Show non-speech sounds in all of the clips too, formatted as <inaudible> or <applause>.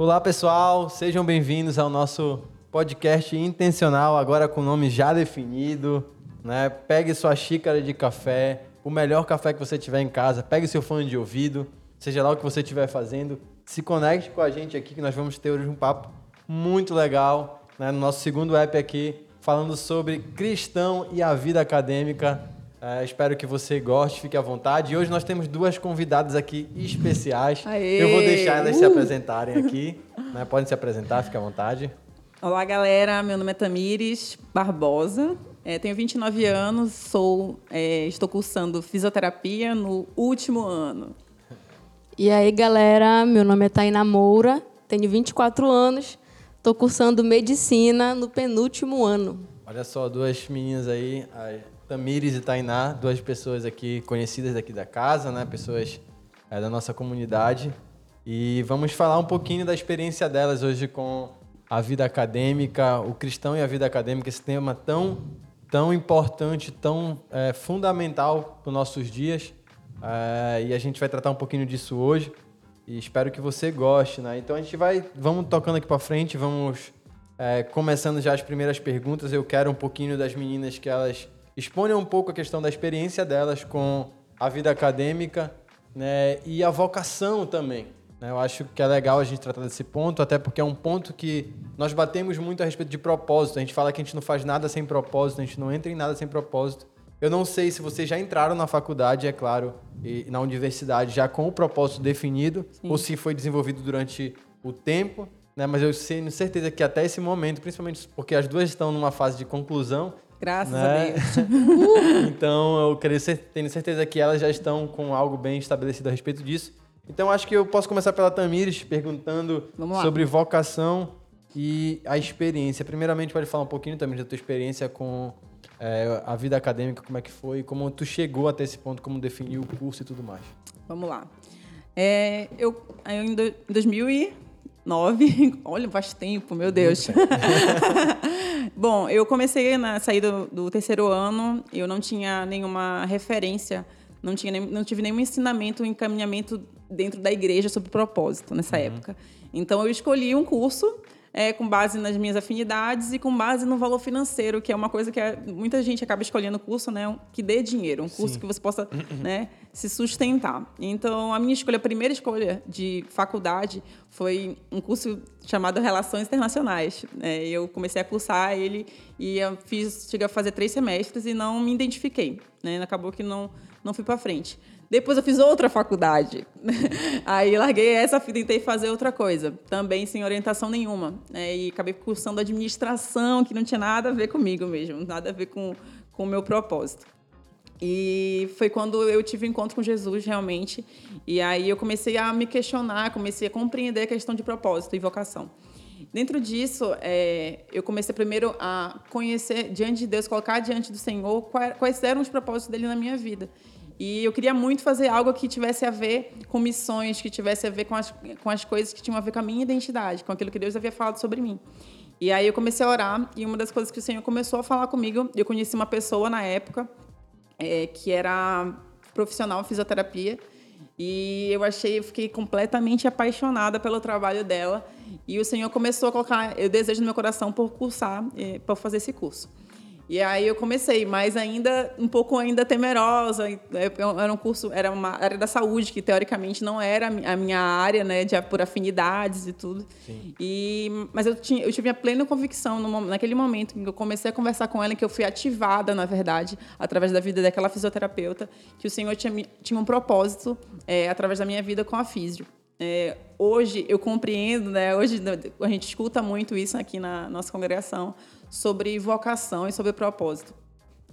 Olá, pessoal, sejam bem-vindos ao nosso podcast intencional, agora com o nome já definido. Né? Pegue sua xícara de café, o melhor café que você tiver em casa, pegue seu fone de ouvido, seja lá o que você estiver fazendo, se conecte com a gente aqui que nós vamos ter hoje um papo muito legal né? no nosso segundo app aqui, falando sobre cristão e a vida acadêmica. É, espero que você goste, fique à vontade. E hoje nós temos duas convidadas aqui especiais. Aê! Eu vou deixar elas se Uh! apresentarem aqui. <laughs> né? Podem se apresentar, fique à vontade. Olá, galera. Meu nome é Tamires Barbosa. É, tenho 29 anos, sou, é, estou cursando fisioterapia no último ano. E aí, galera, meu nome é Tainá Moura, tenho 24 anos, estou cursando medicina no penúltimo ano. Olha só, duas meninas aí, Tamires e Tainá, duas pessoas aqui conhecidas daqui da casa, né? Pessoas é, da nossa comunidade. E vamos falar um pouquinho da experiência delas hoje com a vida acadêmica, o cristão e a vida acadêmica, esse tema tão, tão importante, tão é, fundamental para os nossos dias. É, e a gente vai tratar um pouquinho disso hoje. E espero que você goste, né? Então a gente vai, vamos tocando aqui para frente, vamos é, começando já as primeiras perguntas. Eu quero um pouquinho das meninas que elas exponham um pouco a questão da experiência delas com a vida acadêmica, né? E a vocação também. né? Eu acho que é legal a gente tratar desse ponto, até porque é um ponto que nós batemos muito a respeito de propósito. A gente fala que a gente não faz nada sem propósito, a gente não entra em nada sem propósito. Eu não sei se vocês já entraram na faculdade, é claro, e na universidade já com o propósito definido, ou se foi desenvolvido durante o tempo, né? Mas eu tenho certeza que até esse momento, principalmente porque as duas estão numa fase de conclusão, Graças né? a Deus. <laughs> então eu queria tenho certeza que elas já estão com algo bem estabelecido a respeito disso. Então acho que eu posso começar pela Tamires perguntando sobre vocação e a experiência. Primeiramente, pode falar um pouquinho também da tua experiência com é, a vida acadêmica, como é que foi, como tu chegou até esse ponto, como definiu o curso e tudo mais. Vamos lá. É, eu, em do- em 2009, <laughs> olha, faz tempo, meu Deus. <laughs> Bom, eu comecei na sair do, do terceiro ano, eu não tinha nenhuma referência, não, tinha nem- não tive nenhum ensinamento, encaminhamento dentro da igreja sobre propósito nessa época. Então, eu escolhi um curso é, com base nas minhas afinidades e com base no valor financeiro, que é uma coisa que é- muita gente acaba escolhendo curso, né, que dê dinheiro, um curso que você possa, né, se sustentar. Então, a minha escolha, a primeira escolha de faculdade foi um curso chamado Relações Internacionais. né? eu comecei a cursar ele e eu fiz, cheguei a fazer três semestres e não me identifiquei, né? Acabou que não não fui para frente. Depois eu fiz outra faculdade. <laughs> Aí larguei essa e tentei fazer outra coisa, também sem orientação nenhuma. né? E acabei cursando administração, que não tinha nada a ver comigo mesmo, nada a ver com, com o meu propósito. E foi quando eu tive encontro com Jesus, realmente. E aí eu comecei a me questionar, comecei a compreender a questão de propósito e vocação. Dentro disso, é, eu comecei primeiro a conhecer diante de Deus, colocar diante do Senhor qua- quais eram os propósitos dele na minha vida. E eu queria muito fazer algo que tivesse a ver com missões, que tivesse a ver com as, com as coisas que tinham a ver com a minha identidade, com aquilo que Deus havia falado sobre mim. E aí eu comecei a orar, e uma das coisas que o Senhor começou a falar comigo, eu conheci uma pessoa na época, é, que era profissional em fisioterapia. E eu achei, eu fiquei completamente apaixonada pelo trabalho dela. E o Senhor começou a colocar o desejo no meu coração por cursar, eh, por fazer esse curso. E aí eu comecei, mas ainda um pouco ainda temerosa. e, eh, Era um curso, era uma área da saúde que teoricamente não era a mi- a minha área, né, de por afinidades e tudo. E mas eu tinha, eu tive a plena convicção no naquele momento em que eu comecei a conversar com ela, que eu fui ativada, na verdade, através da vida daquela fisioterapeuta, que o Senhor tinha, tinha um propósito eh, através da minha vida com a físio. É, hoje eu compreendo, né? Hoje a gente escuta muito isso aqui na nossa congregação sobre vocação e sobre propósito.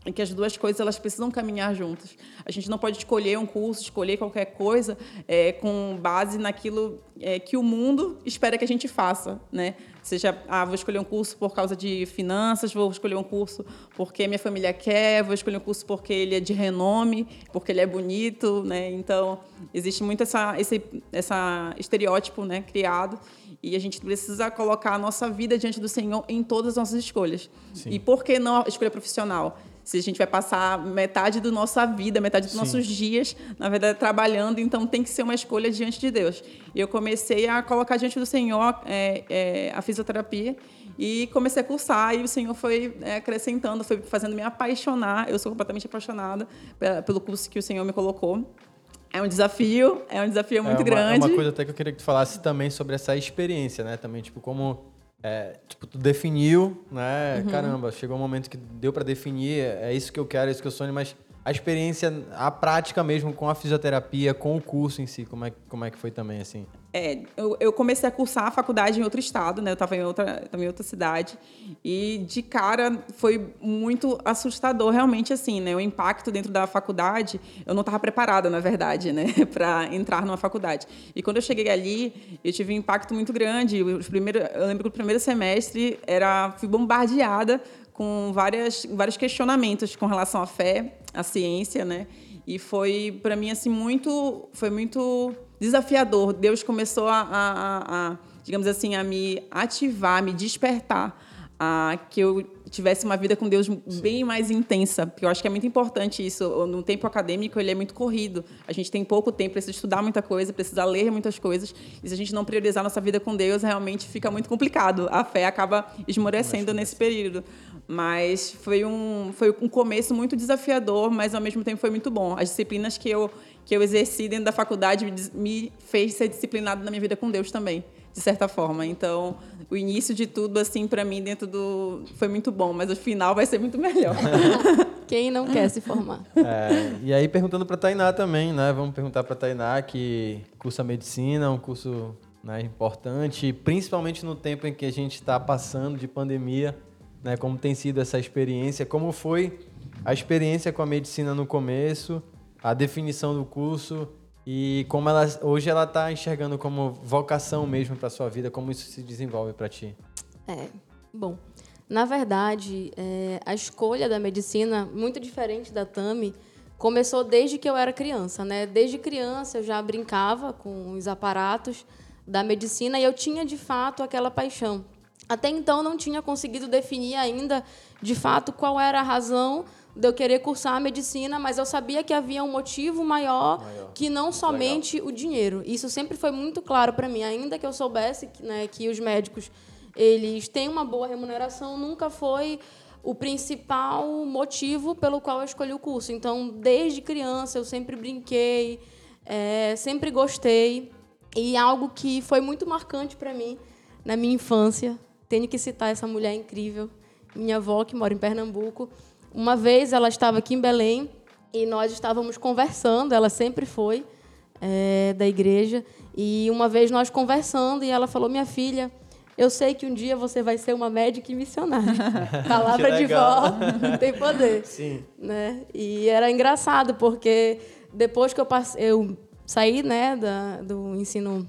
E que as duas coisas elas precisam caminhar juntas. A gente não pode escolher um curso, escolher qualquer coisa é, com base naquilo é, que o mundo espera que a gente faça, né? Seja, ah, vou escolher um curso por causa de finanças, vou escolher um curso porque minha família quer, vou escolher um curso porque ele é de renome, porque ele é bonito, né? Então existe muito essa, esse essa estereótipo, né, criado e a gente precisa colocar a nossa vida diante do Senhor em todas as nossas escolhas. Sim. E por que não a escolha profissional? Se a gente vai passar metade da nossa vida, metade dos Sim. nossos dias, na verdade, trabalhando, então tem que ser uma escolha diante de Deus. E eu comecei a colocar diante do Senhor é, é, a fisioterapia e comecei a cursar e o Senhor foi é, acrescentando, foi fazendo me apaixonar. Eu sou completamente apaixonada pelo curso que o Senhor me colocou. É um desafio, é um desafio muito é uma, grande. É uma coisa até que eu queria que tu falasse também sobre essa experiência, né? Também, tipo, como é, tipo, tu definiu, né? Uhum. Caramba, chegou um momento que deu para definir, é isso que eu quero, é isso que eu sonho, mas a experiência, a prática mesmo com a fisioterapia, com o curso em si, como é, como é que foi também, assim? É, eu, eu comecei a cursar a faculdade em outro estado, né? Eu estava em outra, tava em outra cidade. E, de cara, foi muito assustador, realmente, assim, né? O impacto dentro da faculdade, eu não estava preparada, na verdade, né? <laughs> para entrar numa faculdade. E quando eu cheguei ali, eu tive um impacto muito grande. Os primeiros, eu lembro que o primeiro semestre era, fui bombardeada com várias, vários questionamentos com relação à fé, à ciência, né? E foi para mim assim muito, foi muito desafiador. Deus começou a, a, a, digamos assim, a me ativar, a me despertar, a que eu tivesse uma vida com Deus Sim. bem mais intensa, porque eu acho que é muito importante isso. No tempo acadêmico, ele é muito corrido. A gente tem pouco tempo, precisa estudar muita coisa, precisa ler muitas coisas. E se a gente não priorizar nossa vida com Deus, realmente fica muito complicado. A fé acaba esmorecendo nesse período. Mas foi um, foi um começo muito desafiador, mas ao mesmo tempo foi muito bom. As disciplinas que eu, que eu exerci dentro da faculdade me, me fez ser disciplinado na minha vida com Deus também de certa forma. Então, o início de tudo, assim, para mim, dentro do. foi muito bom, mas o final vai ser muito melhor. <laughs> Quem não quer se formar? É, e aí, perguntando para Tainá também, né? Vamos perguntar para Tainá que cursa medicina, um curso né, importante, principalmente no tempo em que a gente está passando de pandemia, né? Como tem sido essa experiência? Como foi a experiência com a medicina no começo, a definição do curso e como ela hoje ela está enxergando como vocação mesmo para sua vida, como isso se desenvolve para ti? É, bom, na verdade, é, a escolha da medicina, muito diferente da Tami, começou desde que eu era criança, né? Desde criança eu já brincava com os aparatos da medicina e eu tinha de fato aquela paixão. Até então não tinha conseguido definir ainda de fato qual era a razão de eu querer cursar a medicina, mas eu sabia que havia um motivo maior, maior. que não somente Legal. o dinheiro. Isso sempre foi muito claro para mim, ainda que eu soubesse né, que os médicos eles têm uma boa remuneração, nunca foi o principal motivo pelo qual eu escolhi o curso. Então, desde criança, eu sempre brinquei, é, sempre gostei. E algo que foi muito marcante para mim na minha infância, tenho que citar essa mulher incrível, minha avó, que mora em Pernambuco. Uma vez ela estava aqui em Belém e nós estávamos conversando, ela sempre foi é, da igreja, e uma vez nós conversando e ela falou: Minha filha, eu sei que um dia você vai ser uma médica e missionária. <laughs> Palavra de vó tem poder. Sim. Né? E era engraçado, porque depois que eu, passei, eu saí né, da, do ensino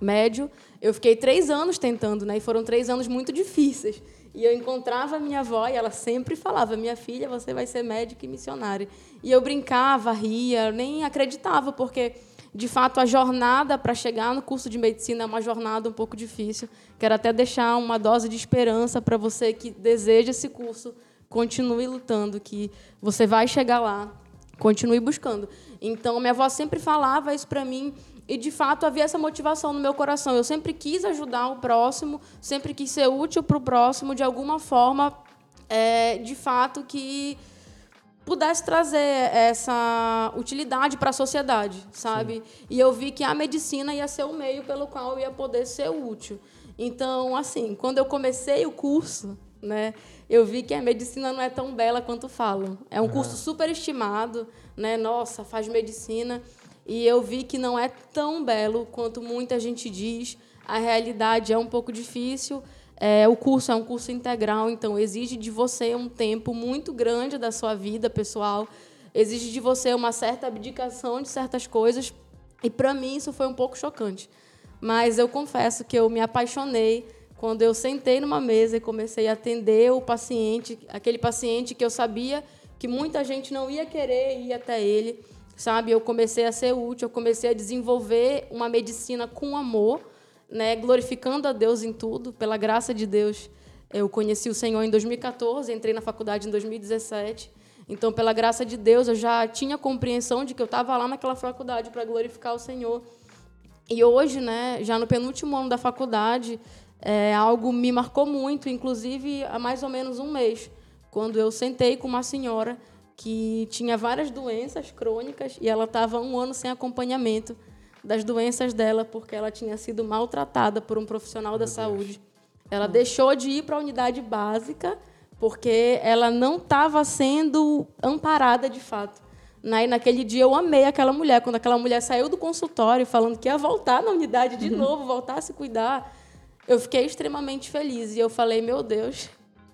médio, eu fiquei três anos tentando, né? E foram três anos muito difíceis. E eu encontrava a minha avó e ela sempre falava: Minha filha, você vai ser médica e missionária. E eu brincava, ria, nem acreditava, porque de fato a jornada para chegar no curso de medicina é uma jornada um pouco difícil. Quero até deixar uma dose de esperança para você que deseja esse curso. Continue lutando, que você vai chegar lá. Continue buscando. Então, minha avó sempre falava isso para mim e de fato havia essa motivação no meu coração. Eu sempre quis ajudar o próximo, sempre quis ser útil para o próximo de alguma forma, é, de fato que pudesse trazer essa utilidade para a sociedade, sabe? Sim. E eu vi que a medicina ia ser o meio pelo qual eu ia poder ser útil. Então, assim, quando eu comecei o curso, né, eu vi que a medicina não é tão bela quanto falam. É um curso super estimado, né? Nossa, faz medicina. E eu vi que não é tão belo quanto muita gente diz. A realidade é um pouco difícil. É, o curso é um curso integral, então exige de você um tempo muito grande da sua vida pessoal, exige de você uma certa abdicação de certas coisas. E para mim isso foi um pouco chocante. Mas eu confesso que eu me apaixonei quando eu sentei numa mesa e comecei a atender o paciente, aquele paciente que eu sabia que muita gente não ia querer ir até ele sabe? Eu comecei a ser útil, eu comecei a desenvolver uma medicina com amor, né? Glorificando a Deus em tudo, pela graça de Deus. Eu conheci o Senhor em 2014, entrei na faculdade em 2017. Então, pela graça de Deus, eu já tinha compreensão de que eu estava lá naquela faculdade para glorificar o Senhor. E hoje, né, já no penúltimo ano da faculdade, é, algo me marcou muito, inclusive há mais ou menos um mês, quando eu sentei com uma senhora que tinha várias doenças crônicas e ela estava um ano sem acompanhamento das doenças dela porque ela tinha sido maltratada por um profissional Meu da Deus. saúde. Ela deixou de ir para a unidade básica porque ela não estava sendo amparada de fato. Né? E naquele dia eu amei aquela mulher. Quando aquela mulher saiu do consultório falando que ia voltar na unidade de uhum. novo, voltar a se cuidar, eu fiquei extremamente feliz. E eu falei, meu Deus,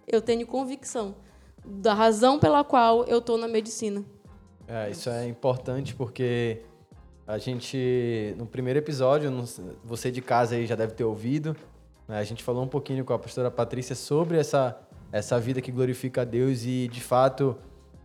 eu tenho convicção da razão pela qual eu estou na medicina. É, isso é importante porque a gente, no primeiro episódio, você de casa aí já deve ter ouvido, né? a gente falou um pouquinho com a pastora Patrícia sobre essa, essa vida que glorifica a Deus e, de fato,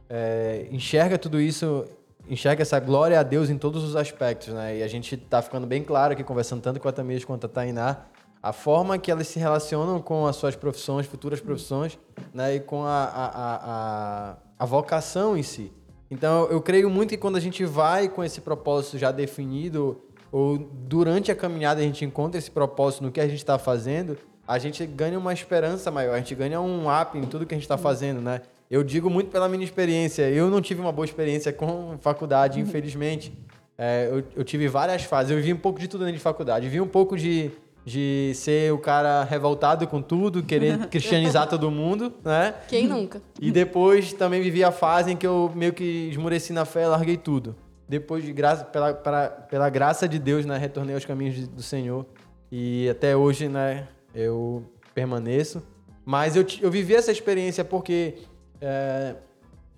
é, enxerga tudo isso, enxerga essa glória a Deus em todos os aspectos, né? E a gente está ficando bem claro aqui, conversando tanto com a Tamires quanto a Tainá, a forma que elas se relacionam com as suas profissões, futuras profissões, né, e com a, a, a, a, vocação em si. Então, eu creio muito que quando a gente vai com esse propósito já definido, ou durante a caminhada a gente encontra esse propósito no que a gente está fazendo, a gente ganha uma esperança maior, a gente ganha um up em tudo que a gente está fazendo, né? Eu digo muito pela minha experiência. Eu não tive uma boa experiência com faculdade, infelizmente. É, eu, eu, tive várias fases. Eu vi um pouco de tudo dentro de faculdade. Vi um pouco de de ser o cara revoltado com tudo, querer <laughs> cristianizar todo mundo, né? Quem nunca? E depois também vivi a fase em que eu meio que esmureci na fé e larguei tudo. Depois de graça, pela, pela, pela graça de Deus, né, retornei aos caminhos do Senhor. E até hoje, né, eu permaneço. Mas eu, eu vivi essa experiência porque é,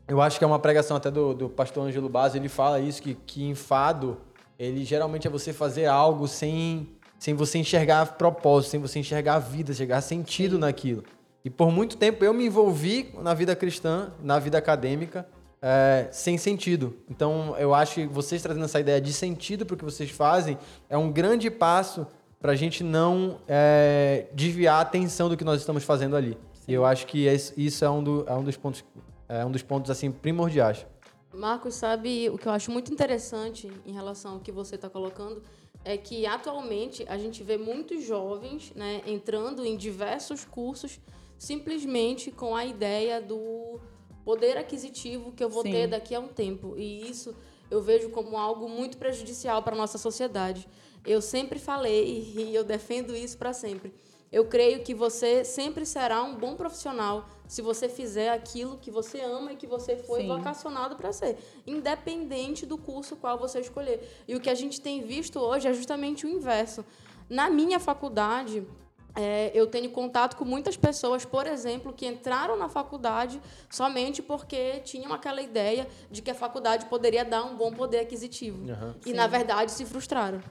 eu acho que é uma pregação até do, do pastor Ângelo Basso, ele fala isso, que, que enfado, ele geralmente é você fazer algo sem sem você enxergar propósito, sem você enxergar vida, enxergar sentido Sim. naquilo. E por muito tempo eu me envolvi na vida cristã, na vida acadêmica, é, sem sentido. Então eu acho que vocês trazendo essa ideia de sentido para o que vocês fazem é um grande passo para a gente não é, desviar a atenção do que nós estamos fazendo ali. Sim. E eu acho que isso é um, do, é um dos pontos, é um dos pontos assim primordiais. Marcos, sabe o que eu acho muito interessante em relação ao que você está colocando é que atualmente a gente vê muitos jovens né, entrando em diversos cursos simplesmente com a ideia do poder aquisitivo que eu vou Sim. ter daqui a um tempo. E isso eu vejo como algo muito prejudicial para a nossa sociedade. Eu sempre falei e eu defendo isso para sempre eu creio que você sempre será um bom profissional se você fizer aquilo que você ama e que você foi Sim. vocacionado para ser, independente do curso qual você escolher. E o que a gente tem visto hoje é justamente o inverso. Na minha faculdade, é, eu tenho contato com muitas pessoas, por exemplo, que entraram na faculdade somente porque tinham aquela ideia de que a faculdade poderia dar um bom poder aquisitivo. Uhum. E, Sim. na verdade, se frustraram.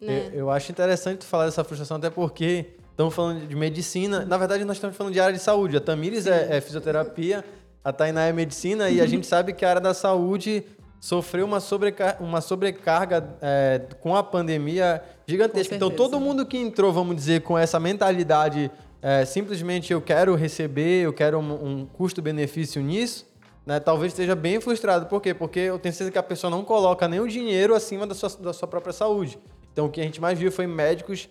Né? Eu, eu acho interessante falar dessa frustração, até porque Estamos falando de medicina. Na verdade, nós estamos falando de área de saúde. A Tamires é, é, fisioterapia, a Tainá é medicina e a gente sabe que a área da saúde sofreu uma, sobrecar uma sobrecarga é, com a pandemia gigantesca. Então, todo mundo que entrou, vamos dizer, com essa mentalidade é, simplesmente eu quero receber, eu quero um, um custo-benefício nisso, né, talvez esteja bem frustrado. Por quê? Porque eu tenho certeza que a pessoa não coloca nem o dinheiro acima da sua, da sua própria saúde. Então, o que a gente mais viu foi médicos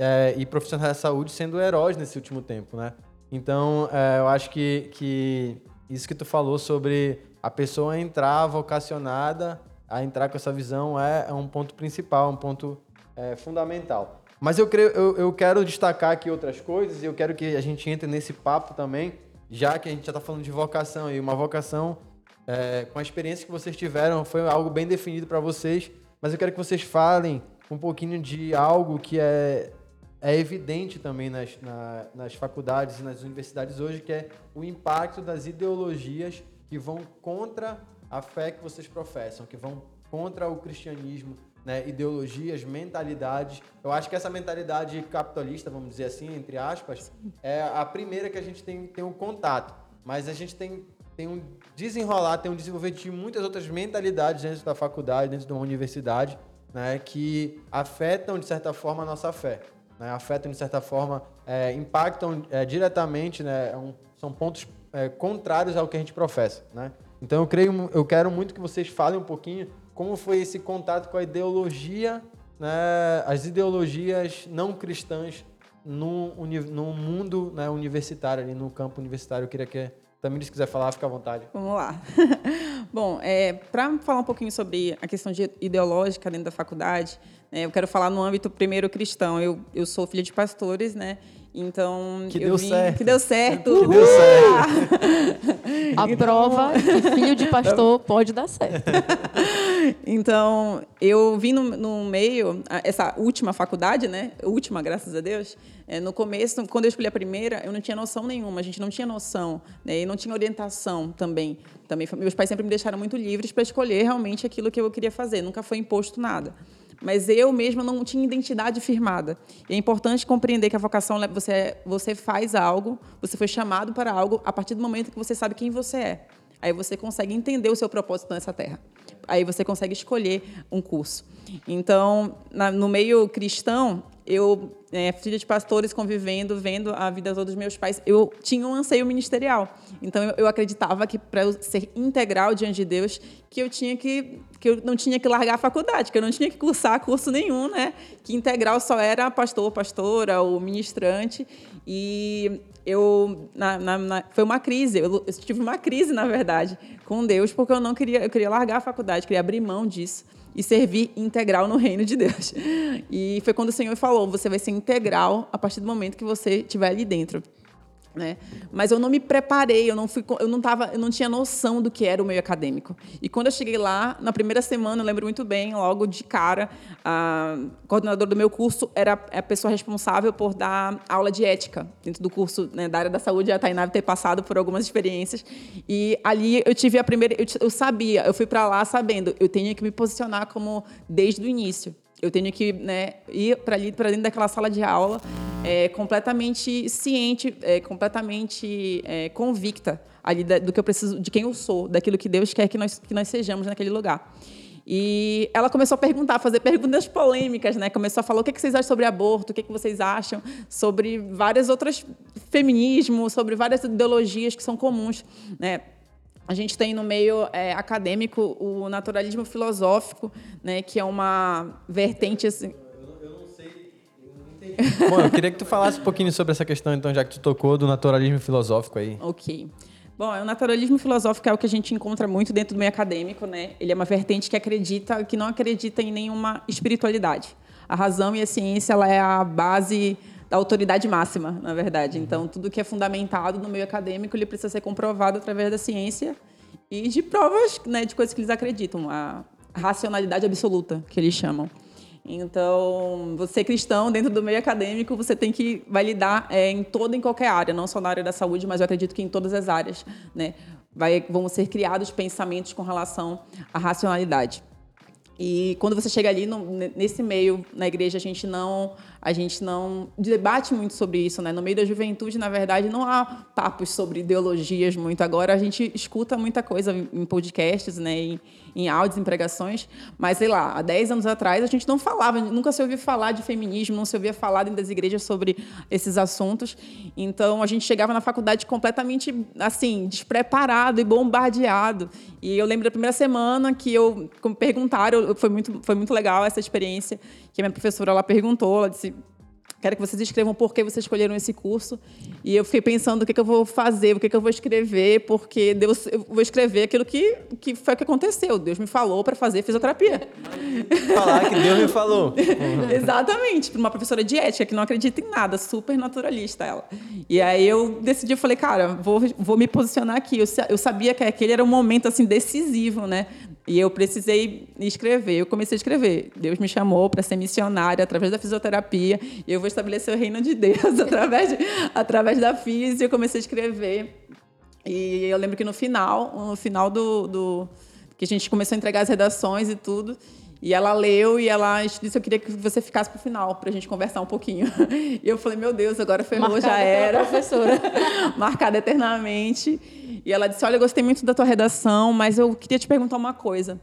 é, e profissionais da saúde sendo heróis nesse último tempo, né? Então, é, eu acho que, que isso que tu falou sobre a pessoa entrar vocacionada, a entrar com essa visão é, é um ponto principal, um ponto é, fundamental. Mas eu, creio, eu, eu quero destacar aqui outras coisas e eu quero que a gente entre nesse papo também, já que a gente já está falando de vocação e uma vocação é, com a experiência que vocês tiveram foi algo bem definido para vocês, mas eu quero que vocês falem um pouquinho de algo que é é evidente também nas, na, nas faculdades e nas universidades hoje, que é o impacto das ideologias que vão contra a fé que vocês professam, que vão contra o cristianismo, né? ideologias, mentalidades. Eu acho que essa mentalidade capitalista, vamos dizer assim, entre aspas, é a primeira que a gente tem, tem um contato. Mas a gente tem, tem um desenrolar, tem um desenvolver de muitas outras mentalidades dentro da faculdade, dentro de uma universidade, né? que afetam, de certa forma, a nossa fé né, afetam de certa forma, é, impactam é, diretamente, né, é um, são pontos é, contrários ao que a gente professa. Né? Então eu creio, eu quero muito que vocês falem um pouquinho como foi esse contato com a ideologia, né, as ideologias não cristãs no, no mundo né, universitário, ali no campo universitário. Eu queria que também se quiser falar, fica à vontade. Vamos lá. <laughs> Bom, é, para falar um pouquinho sobre a questão de ideológica dentro da faculdade, eu quero falar no âmbito primeiro cristão. Eu, eu sou filha de pastores, né? Então, que deu vim, certo. Que deu certo. Que deu certo. <laughs> A prova que filho de pastor <laughs> pode dar certo. Então, eu vim no, no, meio, essa última faculdade, né? Última, graças a Deus. É, no começo, quando eu escolhi a primeira, eu não tinha noção nenhuma, a gente não tinha noção, né? E não tinha orientação também. também meus pais sempre me deixaram muito livres para escolher realmente aquilo que eu queria fazer, nunca foi imposto nada mas eu mesma não tinha identidade firmada. E é importante compreender que a vocação você você faz algo, você foi chamado para algo a partir do momento que você sabe quem você é. Aí você consegue entender o seu propósito nessa terra. Aí você consegue escolher um curso. Então, na, no meio cristão, eu, é, filha de pastores, convivendo, vendo a vida dos meus pais, eu tinha um anseio ministerial. Então, eu, eu acreditava que para eu ser integral diante de Deus, que eu tinha que que eu não tinha que largar a faculdade, que eu não tinha que cursar curso nenhum, né? Que integral só era pastor, pastora ou ministrante. E eu na, na, na, foi uma crise, eu, eu, tive uma crise na verdade com Deus porque eu não queria, eu queria largar a faculdade, queria abrir mão disso e servir integral no reino de Deus. E foi quando o Senhor falou: você vai ser integral a partir do momento que você estiver ali dentro. Né? Mas eu não me preparei, eu não fui, eu não tava, eu não tinha noção do que era o meio acadêmico. E quando eu cheguei lá, na primeira semana, eu lembro muito bem, logo de cara, a coordenadora do meu curso era a pessoa responsável por dar aula de ética dentro do curso né, da área da saúde. A Tainá ter passado por algumas experiências e ali eu tive a primeira, eu, eu sabia, eu fui para lá sabendo, eu tenho que me posicionar como desde o início. Eu tenho que né, ir para ali, para dentro daquela sala de aula, é, completamente ciente, é, completamente é, convicta ali da, do que eu preciso, de quem eu sou, daquilo que Deus quer que nós, que nós sejamos naquele lugar. E ela começou a perguntar, a fazer perguntas polêmicas, né? Começou a falar o que vocês acham sobre aborto, o que vocês acham sobre várias outras feminismo, sobre várias ideologias que são comuns, né? A gente tem no meio é, acadêmico o naturalismo filosófico, né, que é uma vertente assim. Eu, não sei. Bom, eu queria que tu falasse um pouquinho sobre essa questão, então, já que tu tocou do naturalismo filosófico aí. Ok. Bom, o naturalismo filosófico é o que a gente encontra muito dentro do meio acadêmico, né? Ele é uma vertente que acredita, que não acredita em nenhuma espiritualidade. A razão e a ciência ela é a base da autoridade máxima, na verdade. Uhum. Então, tudo que é fundamentado no meio acadêmico, ele precisa ser comprovado através da ciência e de provas né, de coisas que eles acreditam, a racionalidade absoluta, que eles chamam. Então, você cristão, dentro do meio acadêmico, você tem que validar é, em toda e qualquer área, não só na área da saúde, mas eu acredito que em todas as áreas. Né? Vai, vão ser criados pensamentos com relação à racionalidade. E quando você chega ali no, nesse meio na igreja, a gente não a gente não debate muito sobre isso, né? No meio da juventude, na verdade, não há papos sobre ideologias muito. Agora a gente escuta muita coisa em podcasts, né? Em áudios, em pregações, mas sei lá, há 10 anos atrás a gente não falava, nunca se ouvia falar de feminismo, não se ouvia falar dentro das igrejas sobre esses assuntos. Então a gente chegava na faculdade completamente assim, despreparado e bombardeado. E eu lembro da primeira semana que eu como perguntaram, foi muito foi muito legal essa experiência, que a minha professora ela perguntou, ela disse Quero que vocês escrevam por que vocês escolheram esse curso. E eu fiquei pensando o que, que eu vou fazer, o que, que eu vou escrever, porque Deus, eu vou escrever aquilo que, que foi o que aconteceu. Deus me falou para fazer fisioterapia. Falar que Deus me falou. <laughs> Exatamente, para uma professora de ética que não acredita em nada, super naturalista ela. E aí eu decidi, eu falei, cara, vou, vou me posicionar aqui. Eu, eu sabia que aquele era um momento assim decisivo, né? E eu precisei escrever. Eu comecei a escrever. Deus me chamou para ser missionária através da fisioterapia. E eu vou estabelecer o reino de Deus <laughs> através, de, através da física. Eu comecei a escrever. E eu lembro que no final, no final do, do que a gente começou a entregar as redações e tudo, e ela leu e ela disse: Eu queria que você ficasse para o final, para a gente conversar um pouquinho. <laughs> E eu falei: Meu Deus, agora ferrou, Marcada já era. professora. <laughs> Marcada eternamente. E ela disse: Olha, eu gostei muito da tua redação, mas eu queria te perguntar uma coisa.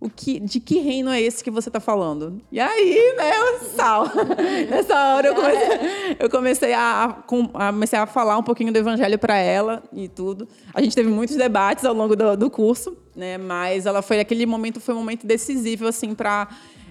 O que, de que reino é esse que você está falando? E aí, né, o sal. <laughs> Nessa hora eu comecei, eu comecei a, a, comecei a falar um pouquinho do evangelho para ela e tudo. A gente teve muitos debates ao longo do, do curso, né, mas ela foi aquele momento foi um momento decisivo assim para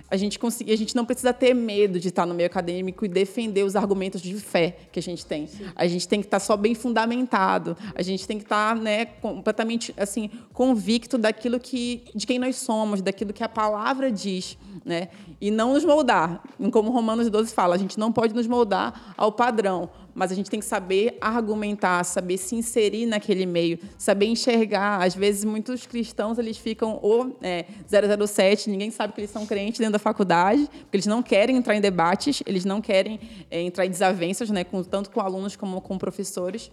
a gente conseguir, a gente não precisa ter medo de estar no meio acadêmico e defender os argumentos de fé que a gente tem. Sim. A gente tem que estar só bem fundamentado. A gente tem que estar, né, completamente assim convicto daquilo que de quem nós somos, daquilo que a palavra diz, né? E não nos moldar. Como Romanos 12 fala, a gente não pode nos moldar ao padrão, mas a gente tem que saber argumentar, saber se inserir naquele meio, saber enxergar. Às vezes, muitos cristãos eles ficam ou é, 007, ninguém sabe que eles são crentes dentro da faculdade, porque eles não querem entrar em debates, eles não querem é, entrar em desavenças, né, com, tanto com alunos como com professores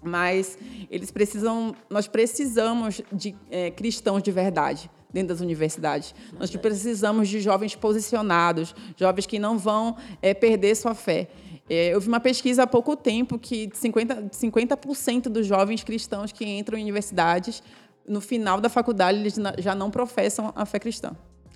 mas eles precisam, nós precisamos de é, cristãos de verdade dentro das universidades. Nós precisamos de jovens posicionados, jovens que não vão é, perder sua fé. É, eu vi uma pesquisa há pouco tempo que 50%, 50 dos jovens cristãos que entram em universidades, no final da faculdade, eles já não professam a fé cristã.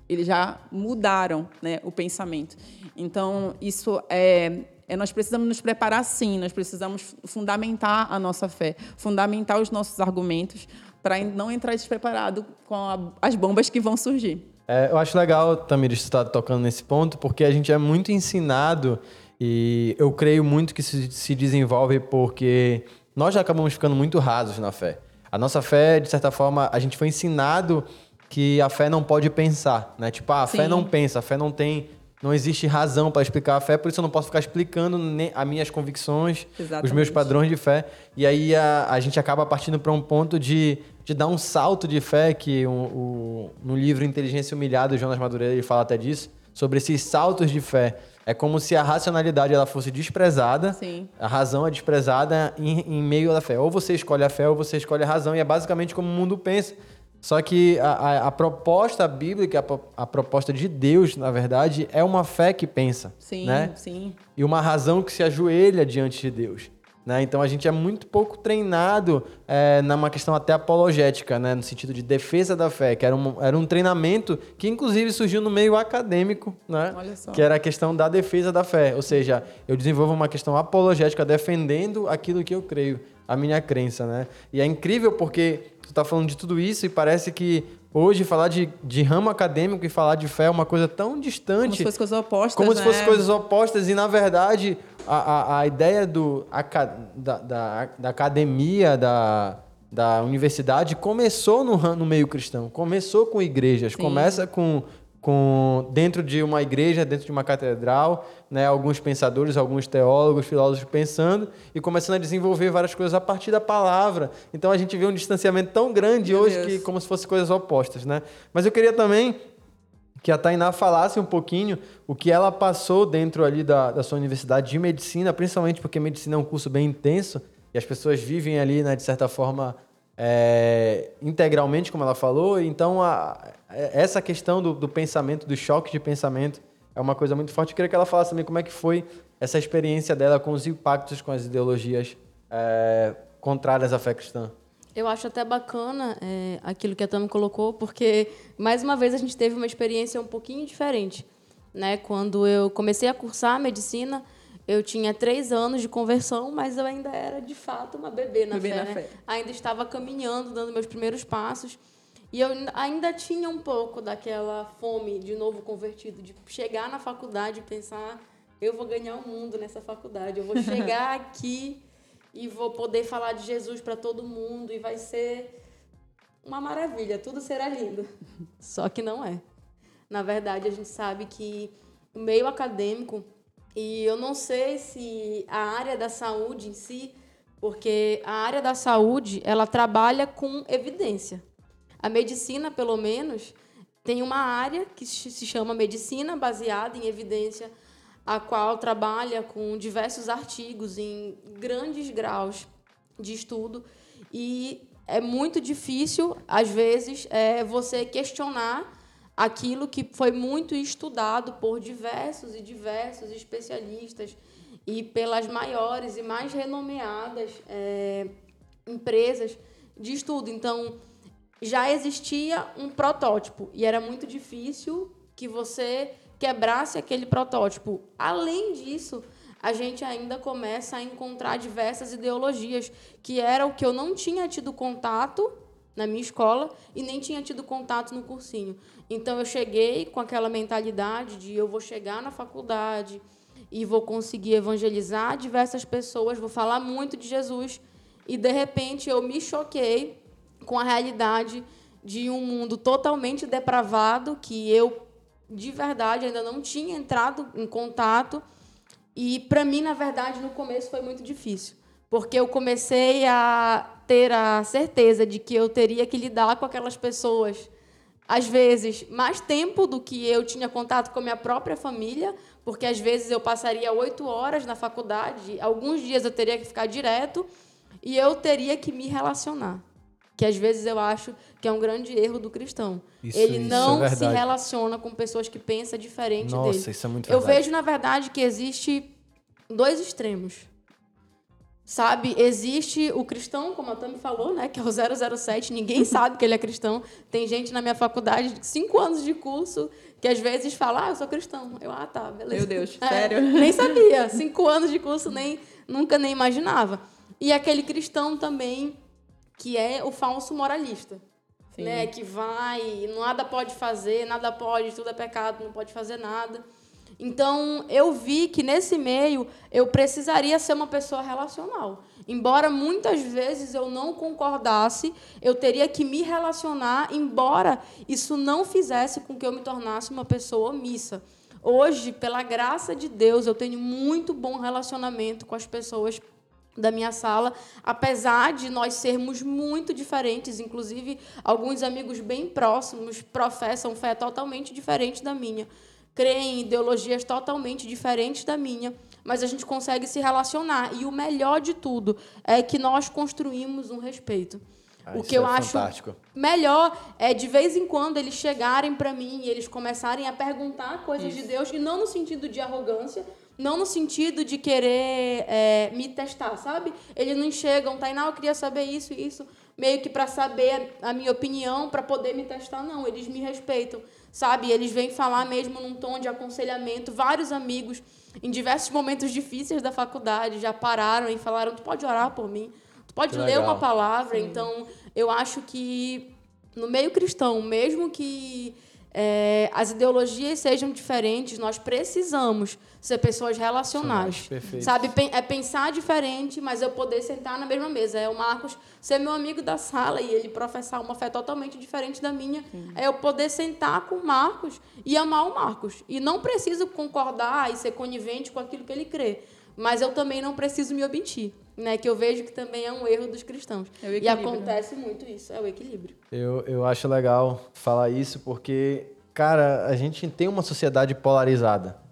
Eles já mudaram né, o pensamento. Então, isso é, é, nós precisamos nos preparar sim, nós precisamos fundamentar a nossa fé, fundamentar os nossos argumentos para não entrar despreparado com a, as bombas que vão surgir. É, eu acho legal, Tamir, estar tocando nesse ponto, porque a gente é muito ensinado e eu creio muito que se, se desenvolve porque nós já acabamos ficando muito rasos na fé. A nossa fé, de certa forma, a gente foi ensinado que a fé não pode pensar, né? Tipo, ah, a Sim. fé não pensa, a fé não tem não existe razão para explicar a fé, por isso eu não posso ficar explicando as minhas convicções, Exatamente. os meus padrões de fé. E aí a, a gente acaba partindo para um ponto de, de dar um salto de fé, que o, o, no livro Inteligência Humilhada, o Jonas Madureira ele fala até disso, sobre esses saltos de fé. É como se a racionalidade ela fosse desprezada, Sim. a razão é desprezada em, em, meio da fé. Ou você escolhe a fé ou você escolhe a razão, e é basicamente como o mundo pensa. Só que a, a, a proposta bíblica, a, a, proposta de Deus, na verdade, é uma fé que pensa. Sim, né? sim. E uma razão que se ajoelha diante de Deus. Né? Então a gente é muito pouco treinado é, numa questão até apologética, né? no sentido de defesa da fé, que era um, era um treinamento que inclusive surgiu no meio acadêmico, né? que era a questão da defesa da fé. Ou seja, eu desenvolvo uma questão apologética defendendo aquilo que eu creio, a minha crença. Né? E é incrível porque tu está falando de tudo isso e parece que Hoje, falar de, de ramo acadêmico e falar de fé é uma coisa tão distante. Como se fossem coisas opostas. Como né? se fossem coisas opostas. E, na verdade, a, a, a ideia do, a, da, da, da, academia, da, da universidade, começou no, no meio cristão. Começou com igrejas. Sim. Começa com com dentro de uma igreja, dentro de uma catedral, né, alguns pensadores, alguns teólogos, filósofos pensando e começando a desenvolver várias coisas a partir da palavra. Então a gente vê um distanciamento tão grande Meu hoje Deus. que como se fossem coisas opostas, né? Mas eu queria também que a Tainá falasse um pouquinho o que ela passou dentro ali da, da sua universidade de medicina, principalmente porque medicina é um curso bem intenso e as pessoas vivem ali, né, de certa forma, é, integralmente, como ela falou. Então, a, essa questão do, do, pensamento, do choque de pensamento, é uma coisa muito forte. Eu queria que ela falasse também como é que foi essa experiência dela com os impactos com as ideologias é, contrárias à fé cristã. Eu acho até bacana é, aquilo que a Tami colocou, porque, mais uma vez, a gente teve uma experiência um pouquinho diferente. Né? Quando eu comecei a cursar medicina, eu tinha três anos de conversão, mas eu ainda era, de fato, uma bebê na, bebê fé, na né? fé. Ainda estava caminhando, dando meus primeiros passos. E eu ainda tinha um pouco daquela fome de novo convertido, de chegar na faculdade e pensar: eu vou ganhar o mundo nessa faculdade, eu vou <laughs> chegar aqui e vou poder falar de Jesus para todo mundo e vai ser uma maravilha, tudo será lindo. <laughs> Só que não é. Na verdade, a gente sabe que o meio acadêmico e eu não sei se a área da saúde em si, porque a área da saúde, ela trabalha com evidência. A medicina, pelo menos, tem uma área que se chama medicina baseada em evidência, a qual trabalha com diversos artigos em grandes graus de estudo e é muito difícil, às vezes, é, você questionar aquilo que foi muito estudado por diversos e diversos especialistas e pelas maiores e mais renomeadas é, empresas de estudo. Então, já existia um protótipo e era muito difícil que você quebrasse aquele protótipo. Além disso, a gente ainda começa a encontrar diversas ideologias, que era o que eu não tinha tido contato na minha escola e nem tinha tido contato no cursinho. Então eu cheguei com aquela mentalidade de eu vou chegar na faculdade e vou conseguir evangelizar diversas pessoas, vou falar muito de Jesus e de repente eu me choquei com a realidade de um mundo totalmente depravado que eu de verdade ainda não tinha entrado em contato. E para mim na verdade no começo foi muito difícil porque eu comecei a ter a certeza de que eu teria que lidar com aquelas pessoas às vezes mais tempo do que eu tinha contato com a minha própria família porque às vezes eu passaria oito horas na faculdade alguns dias eu teria que ficar direto e eu teria que me relacionar que às vezes eu acho que é um grande erro do cristão. Isso, ele isso não é se relaciona com pessoas que pensam diferente Nossa, dele. isso é muito Eu verdade. vejo, na verdade, que existe dois extremos. Sabe, existe o cristão, como a Tami falou, né, que é o 007, ninguém <laughs> sabe que ele é cristão. Tem gente na minha faculdade de cinco anos de curso que às vezes fala, ah, eu sou cristão. Eu, ah, tá, beleza. Meu Deus, <laughs> É, sério? <laughs> nem sabia. Cinco anos de curso, nem, nunca nem imaginava. E aquele cristão também que é o falso moralista. Sim. Né, que vai, nada pode fazer, nada pode, tudo é pecado, não pode fazer nada. Então, eu vi que nesse meio eu precisaria ser uma pessoa relacional. Embora muitas vezes eu não concordasse, eu teria que me relacionar, embora isso não fizesse com que eu me tornasse uma pessoa omissa. Hoje, pela graça de Deus, eu tenho muito bom relacionamento com as pessoas da minha sala, apesar de nós sermos muito diferentes, inclusive alguns amigos bem próximos professam fé totalmente diferente da minha, creem em ideologias totalmente diferentes da minha, mas a gente consegue se relacionar e o melhor de tudo é que nós construímos um respeito. Ah, o isso que eu é acho fantástico. melhor é de vez em quando eles chegarem para mim e eles começarem a perguntar coisas de Deus e não no sentido de arrogância, não no sentido de querer é, me testar, sabe? Eles não chegam, Tainá, eu queria saber isso e isso, meio que para saber a, minha opinião, para poder me testar, não. Eles me respeitam, sabe? Eles vêm falar mesmo num tom de aconselhamento. Vários amigos, em diversos momentos difíceis da faculdade, já pararam e falaram: tu pode orar por mim, tu pode Que ler legal. uma palavra. Então, eu acho que no meio cristão, mesmo que é, as ideologias sejam diferentes, nós precisamos ser pessoas relacionais. Perfeito. Sabe, é pensar diferente, mas eu poder sentar na mesma mesa. É o Marcos ser meu amigo da sala e ele professar uma fé totalmente diferente da minha. É eu poder sentar com o Marcos e amar o Marcos. E não preciso concordar e ser conivente com aquilo que ele crê. Mas eu também não preciso me omitir. Né, que eu vejo que também é um erro dos cristãos. É o e equilíbrio, acontece muito isso, é o equilíbrio. Eu, eu acho legal falar isso porque, cara, a gente tem uma sociedade polarizada.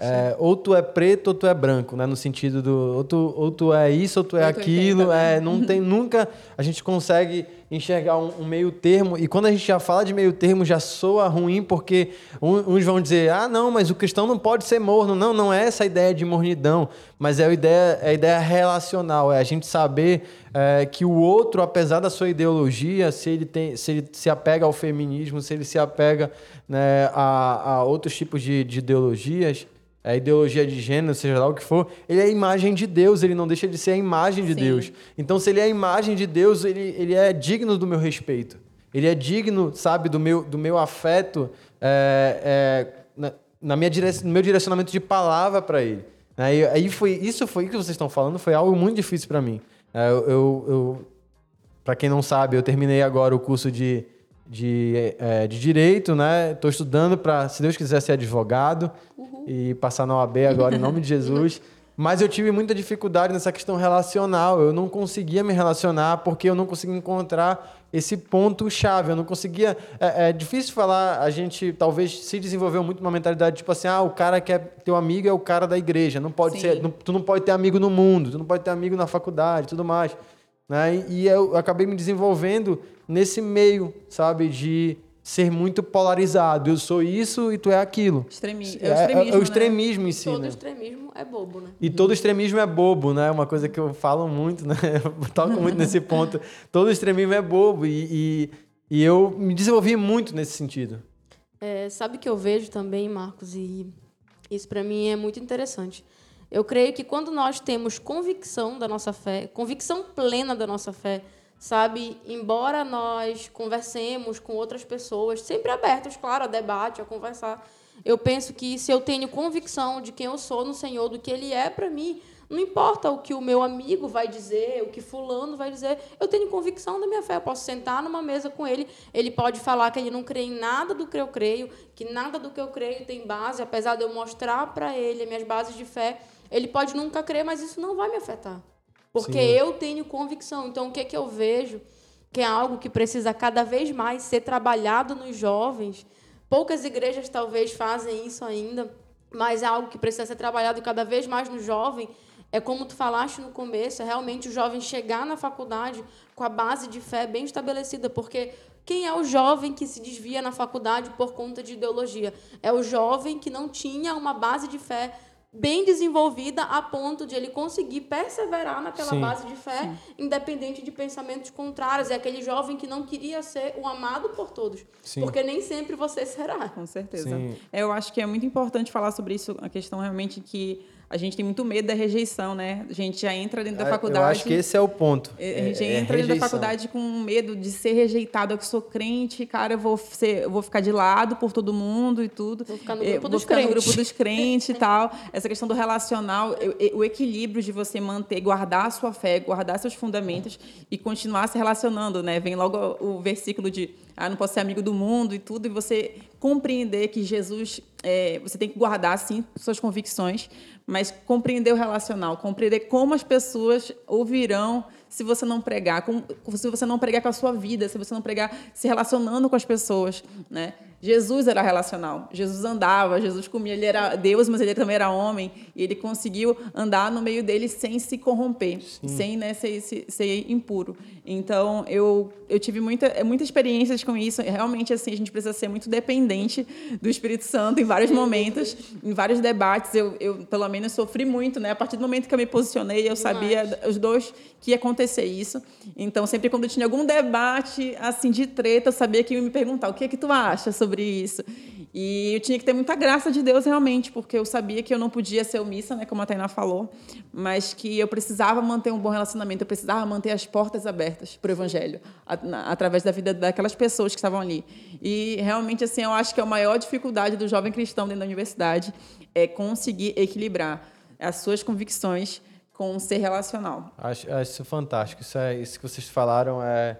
É, ou tu é preto ou tu é branco, né? No sentido do ou tu, ou tu é isso ou tu é Eu tô aquilo. É, não tem <laughs> nunca a gente consegue enxergar um, um meio termo. E quando a gente já fala de meio termo, já soa ruim, porque uns vão dizer, ah, não, mas o cristão não pode ser morno. Não, não é essa ideia de mornidão, mas é a ideia, é a ideia relacional, é a gente saber é, que o outro, apesar da sua ideologia, se ele, tem, se ele se apega ao feminismo, se ele se apega né, a, a outros tipos de, de ideologias, a ideologia de gênero, seja lá o que for, ele é a imagem de Deus, ele não deixa de ser a imagem de Sim. Deus. Então, se ele é a imagem de Deus, ele, ele é digno do meu respeito. Ele é digno, sabe, do meu, do meu afeto, é, é, na, na minha direc- no meu direcionamento de palavra para ele. né? E Aí foi, isso foi que vocês estão falando, foi algo muito difícil para mim. É, eu, eu, eu para quem não sabe, eu terminei agora o curso de, de, é, de Direito, né? Estou estudando para, se Deus quiser, ser advogado e passar na OAB agora, em nome de Jesus. <laughs> Mas eu tive muita dificuldade nessa questão relacional. Eu não conseguia me relacionar porque eu não conseguia encontrar esse ponto-chave. Eu não conseguia. É, é difícil falar, a gente talvez se desenvolveu muito uma mentalidade tipo assim: ah, o cara que é teu amigo é o cara da igreja. Não pode Sim. ser. não- tu não pode ter amigo no mundo, tu não pode ter amigo na faculdade tudo mais. Né? E, e eu acabei me desenvolvendo nesse meio, sabe, de ser muito polarizado. Eu sou isso e tu é aquilo. Extremi- É, é o extremismo, é o né? extremismo em si, Todo né? extremismo é bobo, né? E todo extremismo é bobo, né? Uma coisa que eu falo muito, né? <laughs> Eu toco muito nesse ponto. Todo extremismo é bobo. E, e, E eu me desenvolvi muito nesse sentido. É, sabe que eu vejo também, Marcos, e isso para mim é muito interessante. Eu creio que quando nós temos convicção da nossa fé, convicção plena da nossa fé, sabe, embora nós conversemos com outras pessoas, sempre abertos, claro, a debate, a conversar, eu penso que se eu tenho convicção de quem eu sou no Senhor, do que Ele é para mim, não importa o que o meu amigo vai dizer, o que fulano vai dizer, eu tenho convicção da minha fé. Eu posso sentar numa mesa com ele, ele pode falar que ele não crê em nada do que eu creio, que nada do que eu creio tem base, apesar de eu mostrar para ele as minhas bases de fé, ele pode nunca crer, mas isso não vai me afetar. Porque Sim. eu tenho convicção. Então, o que, é que eu vejo? Que é algo que precisa cada vez mais ser trabalhado nos jovens. Poucas igrejas talvez fazem isso ainda, mas é algo que precisa ser trabalhado cada vez mais no jovem é como tu falaste no começo, é realmente o jovem chegar na faculdade com a base de fé bem estabelecida, porque quem é o jovem que se desvia na faculdade por conta de ideologia? É o jovem que não tinha uma base de fé bem desenvolvida a ponto de ele conseguir perseverar naquela sim, base de fé, sim. independente de pensamentos contrários. É aquele jovem que não queria ser o amado por todos, sim. porque nem sempre você será. Com certeza. Eu acho que é muito importante falar sobre isso, a questão realmente que a gente tem muito medo da rejeição, né? A gente já entra dentro da faculdade. Eu acho que esse é o ponto. A gente é, entra é dentro da faculdade com medo de ser rejeitado. Eu que sou crente, cara, eu vou, ser, eu vou ficar de lado por todo mundo e tudo. Vou ficar no grupo, vou dos, ficar crentes. no grupo dos crentes e tal. Essa questão do relacional, o equilíbrio de você manter, guardar a sua fé, guardar seus fundamentos e continuar se relacionando, né? Vem logo o versículo de ah, não posso ser amigo do mundo e tudo, e você compreender que Jesus, é, você tem que guardar, sim, suas convicções, mas compreender o relacional, compreender como as pessoas ouvirão se você não pregar, como, se você não pregar com a sua vida, se você não pregar se relacionando com as pessoas, né? Jesus era relacional. Jesus andava, Jesus comia, ele era Deus, mas ele também era homem, e ele conseguiu andar no meio dele sem se corromper, Sim. sem né, ser, ser, ser, impuro. Então, eu, eu tive muita, muitas experiências com isso. Realmente, assim, a gente precisa ser muito dependente do Espírito Santo em vários momentos, em vários debates. Eu, eu pelo menos, sofri muito, né? A partir do momento que eu me posicionei, eu sabia os dois que ia acontecer isso. Então, sempre quando tinha algum debate, assim, de treta, eu sabia que ia me perguntar, o que é que tu acha sobre isso. E eu tinha que ter muita graça de Deus realmente, porque eu sabia que eu não podia ser omissa, né, como a Tainá falou, mas que eu precisava manter um bom relacionamento, eu precisava manter as portas abertas para o evangelho, através da vida daquelas pessoas que estavam ali. E realmente assim, eu acho que a maior dificuldade do jovem cristão dentro da universidade é conseguir equilibrar as suas convicções com o ser relacional. Acho, acho isso fantástico. Isso, é, isso que vocês falaram é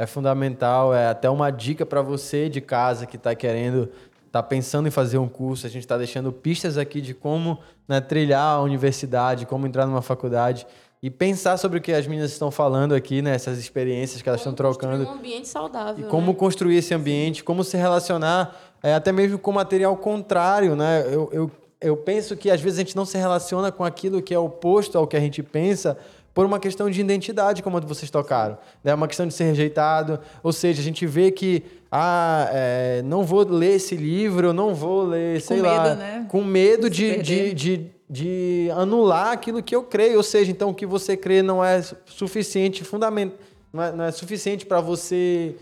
é fundamental, é até uma dica para você de casa que está querendo, está pensando em fazer um curso. A gente está deixando pistas aqui de como né, trilhar a universidade, como entrar numa faculdade e pensar sobre o que as meninas estão falando aqui, né, essas experiências que elas como estão trocando. um ambiente saudável. E como né? construir esse ambiente, como se relacionar é, até mesmo com material contrário, né? Eu, eu, eu penso que às vezes a gente não se relaciona com aquilo que é oposto ao que a gente pensa por uma questão de identidade, como vocês tocaram. É né? uma questão de ser rejeitado. Ou seja, a gente vê que, ah, é, não vou ler esse livro, não vou ler, sei com lá. Medo, né? Com medo de, de, de, de, anular aquilo que eu creio. Ou seja, então o que você crê não é suficiente, fundamento, não é, não é suficiente para você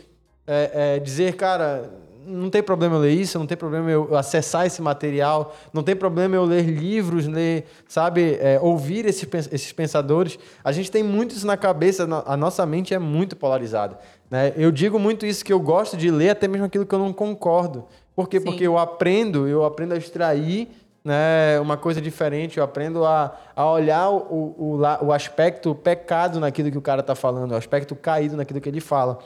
é, é, dizer, cara não tem problema eu ler isso, não tem problema eu acessar esse material, não tem problema eu ler livros, ler, sabe, é, ouvir esses, esses pensadores. A gente tem muito isso na cabeça, a nossa mente é muito polarizada. Né? Eu digo muito isso que eu gosto de ler, até mesmo aquilo que eu não concordo. Por quê? Sim. Porque eu aprendo, eu aprendo a extrair né, uma coisa diferente, eu aprendo a, a olhar o, o, o aspecto pecado naquilo que o cara está falando, o aspecto caído naquilo que ele fala.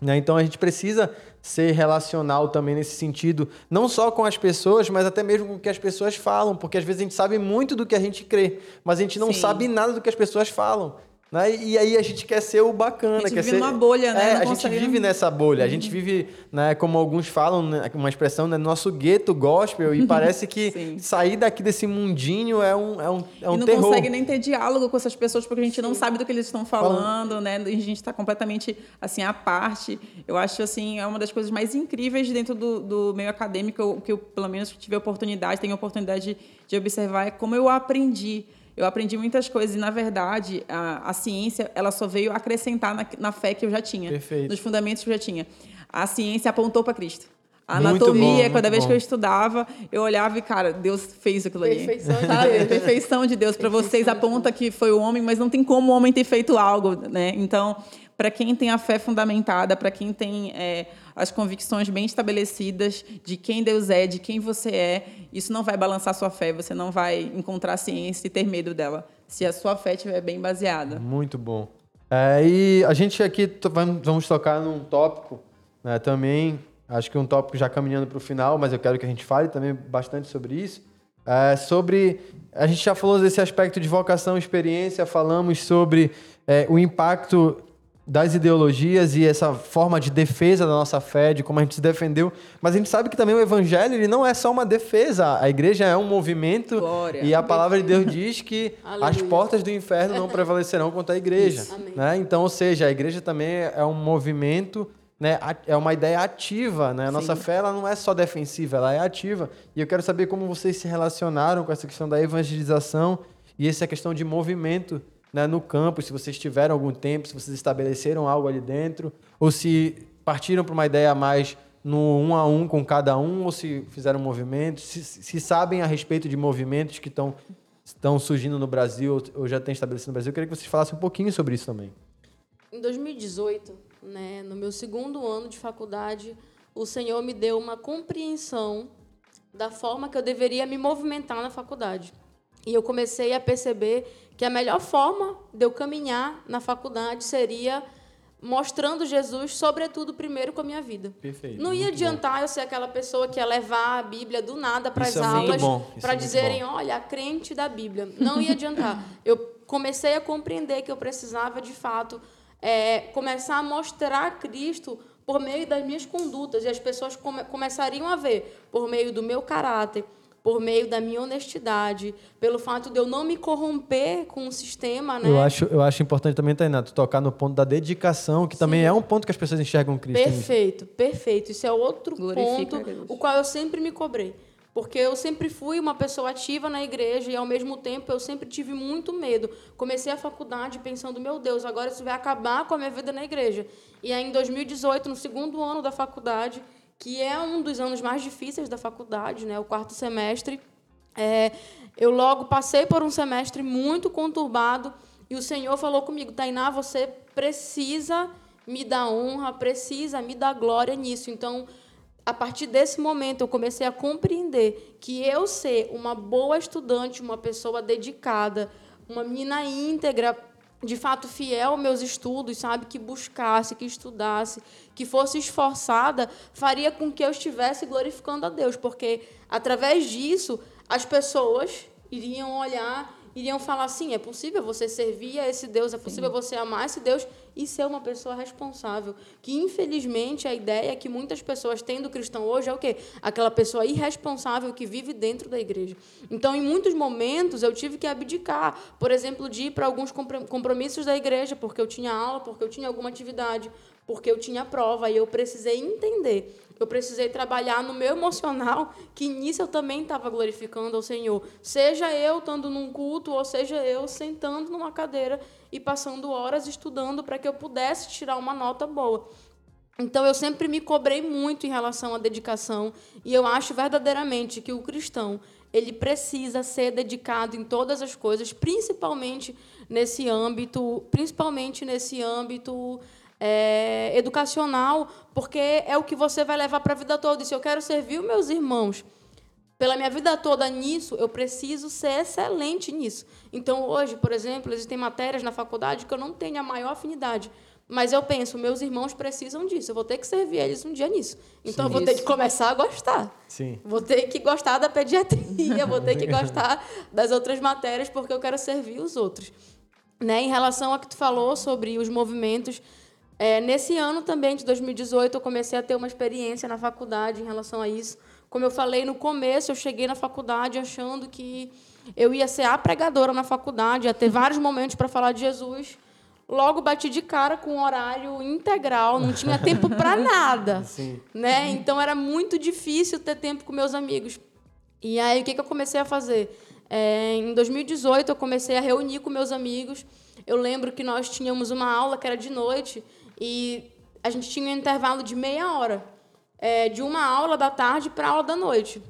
Né? Então a gente precisa ser relacional também nesse sentido, não só com as pessoas, mas até mesmo com o que as pessoas falam, porque às vezes a gente sabe muito do que a gente crê, mas a gente não Sim. sabe nada do que as pessoas falam. Né? E aí a gente quer ser o bacana. A gente quer vive ser... numa bolha, né? É, a gente vive nessa bolha. A gente uhum. vive, né, como alguns falam, né, uma expressão, né, nosso gueto gospel. E parece que <laughs> sair daqui desse mundinho é um, é um, é um e não terror. consegue nem ter diálogo com essas pessoas porque a gente não sabe do que eles estão falando, falando. né? A gente está completamente assim à parte. Eu acho assim é uma das coisas mais incríveis dentro do, do meio acadêmico que eu pelo menos tive a oportunidade, tenho a oportunidade de, de observar é como eu aprendi eu aprendi muitas coisas e, na verdade, a, a ciência ela só veio acrescentar na, na, fé que eu já tinha, Perfeito. nos fundamentos que eu já tinha. a ciência apontou para Cristo. A anatomia, bom, cada vez bom. que eu estudava, eu olhava e, cara, Deus fez aquilo ali. Perfeição de Sabe? Deus. Perfeição de Deus. Para vocês, aponta que foi o homem, mas não tem como o homem ter feito algo, né? Então, para quem tem a fé fundamentada, para quem tem é, as convicções bem estabelecidas de quem Deus é, de quem você é, isso não vai balançar sua fé. Você não vai encontrar ciência e ter medo dela, se a sua fé estiver bem baseada. Muito bom. É, e a gente aqui vamos tocar num tópico né, também, acho que um tópico já caminhando para o final, mas eu quero que a gente fale também bastante sobre isso. É, sobre. A gente já falou desse aspecto de vocação experiência, falamos sobre é, o impacto das ideologias e essa forma de defesa da nossa fé, de como a gente se defendeu. Mas a gente sabe que também o evangelho ele não é só uma defesa. A igreja é um movimento Glória. e a palavra de Deus diz que <laughs> as portas do inferno não prevalecerão contra a igreja. Né? Então, ou seja, a igreja também é um movimento, né? é uma ideia ativa. Né? A nossa fé ela não é só defensiva, ela é ativa. E eu quero saber como vocês se relacionaram com essa questão da evangelização e essa questão de movimento né, no campo, se vocês tiveram algum tempo, se vocês estabeleceram algo ali dentro, ou se partiram para uma ideia mais no um a um com cada um, ou se fizeram movimentos, se, se sabem a respeito de movimentos que estão estão surgindo no Brasil ou- já têm estabelecido no Brasil. Eu queria que vocês falassem um pouquinho sobre isso também. Em 2018, né, no meu segundo ano de faculdade, o Senhor me deu uma compreensão da forma que eu deveria me movimentar na faculdade. E eu comecei a perceber que a melhor forma de eu caminhar na faculdade seria mostrando Jesus, sobretudo primeiro com a minha vida. Perfeito, Não ia adiantar eu ser aquela pessoa que ia levar a Bíblia do nada para as é aulas bom, é para muito dizerem, olha, a crente da Bíblia. Não ia adiantar. <laughs> Eu comecei a compreender que eu precisava, de fato, é, começar a mostrar Cristo por meio das minhas condutas. E as pessoas come- começariam a ver por meio do meu caráter, por meio da minha honestidade, pelo fato de eu não me corromper com o sistema, né? Eu acho, eu acho importante também, Tainá, tu tocar no ponto da dedicação, que também é um ponto que as pessoas enxergam Cristo. Perfeito, perfeito. Isso é outro Glorifica ponto, o qual eu sempre me cobrei. Porque eu sempre fui uma pessoa ativa na igreja e, ao mesmo tempo, eu sempre tive muito medo. Comecei a faculdade pensando, meu Deus, agora isso vai acabar com a minha vida na igreja. E aí, em 2018, no segundo ano da faculdade, que é um dos anos mais difíceis da faculdade, né, o quarto semestre, é, eu logo passei por um semestre muito conturbado e o Senhor falou comigo, Tainá, você precisa me dar honra, precisa me dar glória nisso. Então, a partir desse momento, eu comecei a compreender que eu ser uma boa estudante, uma pessoa dedicada, uma menina íntegra, de fato fiel aos meus estudos, sabe, que buscasse, que estudasse, que fosse esforçada, faria com que eu estivesse glorificando a Deus, porque através disso as pessoas iriam olhar, iriam falar assim, é possível você servir a esse Deus, é possível você amar esse Deus e ser uma pessoa responsável. Que infelizmente a ideia que muitas pessoas têm do cristão hoje é o quê? Aquela pessoa irresponsável que vive dentro da igreja. Então, em muitos momentos eu tive que abdicar, por exemplo, de ir para alguns compro- compromissos da igreja, porque eu tinha aula, porque eu tinha alguma atividade, porque eu tinha prova e eu precisei entender. Eu precisei trabalhar no meu emocional, que nisso eu também estava glorificando ao Senhor. Seja eu estando num culto, ou seja eu sentando numa cadeira e passando horas estudando para que eu pudesse tirar uma nota boa. Então eu sempre me cobrei muito em relação à dedicação e eu acho verdadeiramente que o cristão ele precisa ser dedicado em todas as coisas, principalmente nesse âmbito, principalmente nesse âmbito é, educacional, porque é o que você vai levar para a vida toda. E se eu quero servir os meus irmãos pela minha vida toda nisso, eu preciso ser excelente nisso. Então, hoje, por exemplo, existem matérias na faculdade que eu não tenho a maior afinidade. Mas eu penso, meus irmãos precisam disso, eu vou ter que servir eles um dia nisso. Então, eu vou ter que começar a gostar. Sim. Vou ter que gostar da pediatria, vou ter que gostar das outras matérias, porque eu quero servir os outros. Né? Em relação ao que tu falou sobre os movimentos, é, nesse ano também, de 2018, eu comecei a ter uma experiência na faculdade em relação a isso. Como eu falei no começo, eu cheguei na faculdade achando que eu ia ser a pregadora na faculdade, ia ter vários momentos para falar de Jesus. Logo bati de cara com um horário integral, não tinha <laughs> tempo para nada. Sim. Né? Então era muito difícil ter tempo com meus amigos. E aí o que, que eu comecei a fazer? É, em 2018 eu comecei a reunir com meus amigos. Eu lembro que nós tínhamos uma aula que era de noite e a gente tinha um intervalo de meia hora, é, de uma aula da tarde para aula da noite.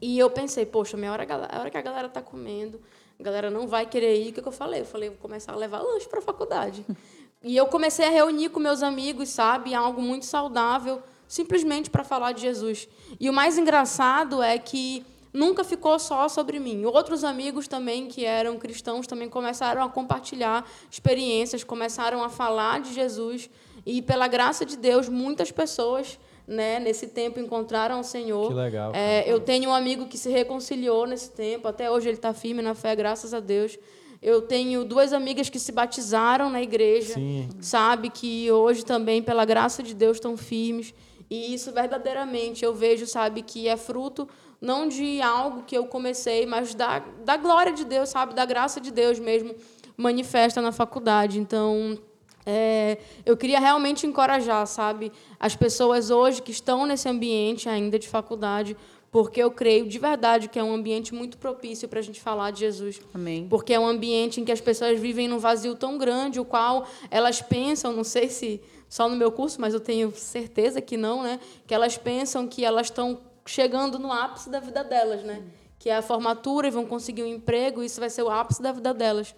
E eu pensei, poxa, meia hora, a hora que a galera tá comendo, a galera não vai querer ir. O que, que eu falei? Eu falei, vou começar a levar lanche para a faculdade. <laughs> e eu comecei a reunir com meus amigos, sabe? Algo muito saudável, simplesmente para falar de Jesus. E o mais engraçado é que nunca ficou só sobre mim. Outros amigos também que eram cristãos também começaram a compartilhar experiências, começaram a falar de Jesus. E pela graça de Deus, muitas pessoas né, nesse tempo encontraram o Senhor. Que legal. É, eu tenho um amigo que se reconciliou nesse tempo, até hoje ele está firme na fé, graças a Deus. Eu tenho duas amigas que se batizaram na igreja, Sim. sabe que hoje também pela graça de Deus estão firmes. E isso verdadeiramente eu vejo, sabe, que é fruto não de algo que eu comecei, mas da, da glória de Deus, sabe, da graça de Deus mesmo manifesta na faculdade. Então, é, eu queria realmente encorajar, sabe, as pessoas hoje que estão nesse ambiente ainda de faculdade, porque eu creio de verdade que é um ambiente muito propício para a gente falar de Jesus. Amém. Porque é um ambiente em que as pessoas vivem num vazio tão grande, o qual elas pensam, não sei se só no meu curso, mas eu tenho certeza que não, né? Que elas pensam que elas estão chegando no ápice da vida delas, né? Que é a formatura e vão conseguir um emprego, e isso vai ser o ápice da vida delas.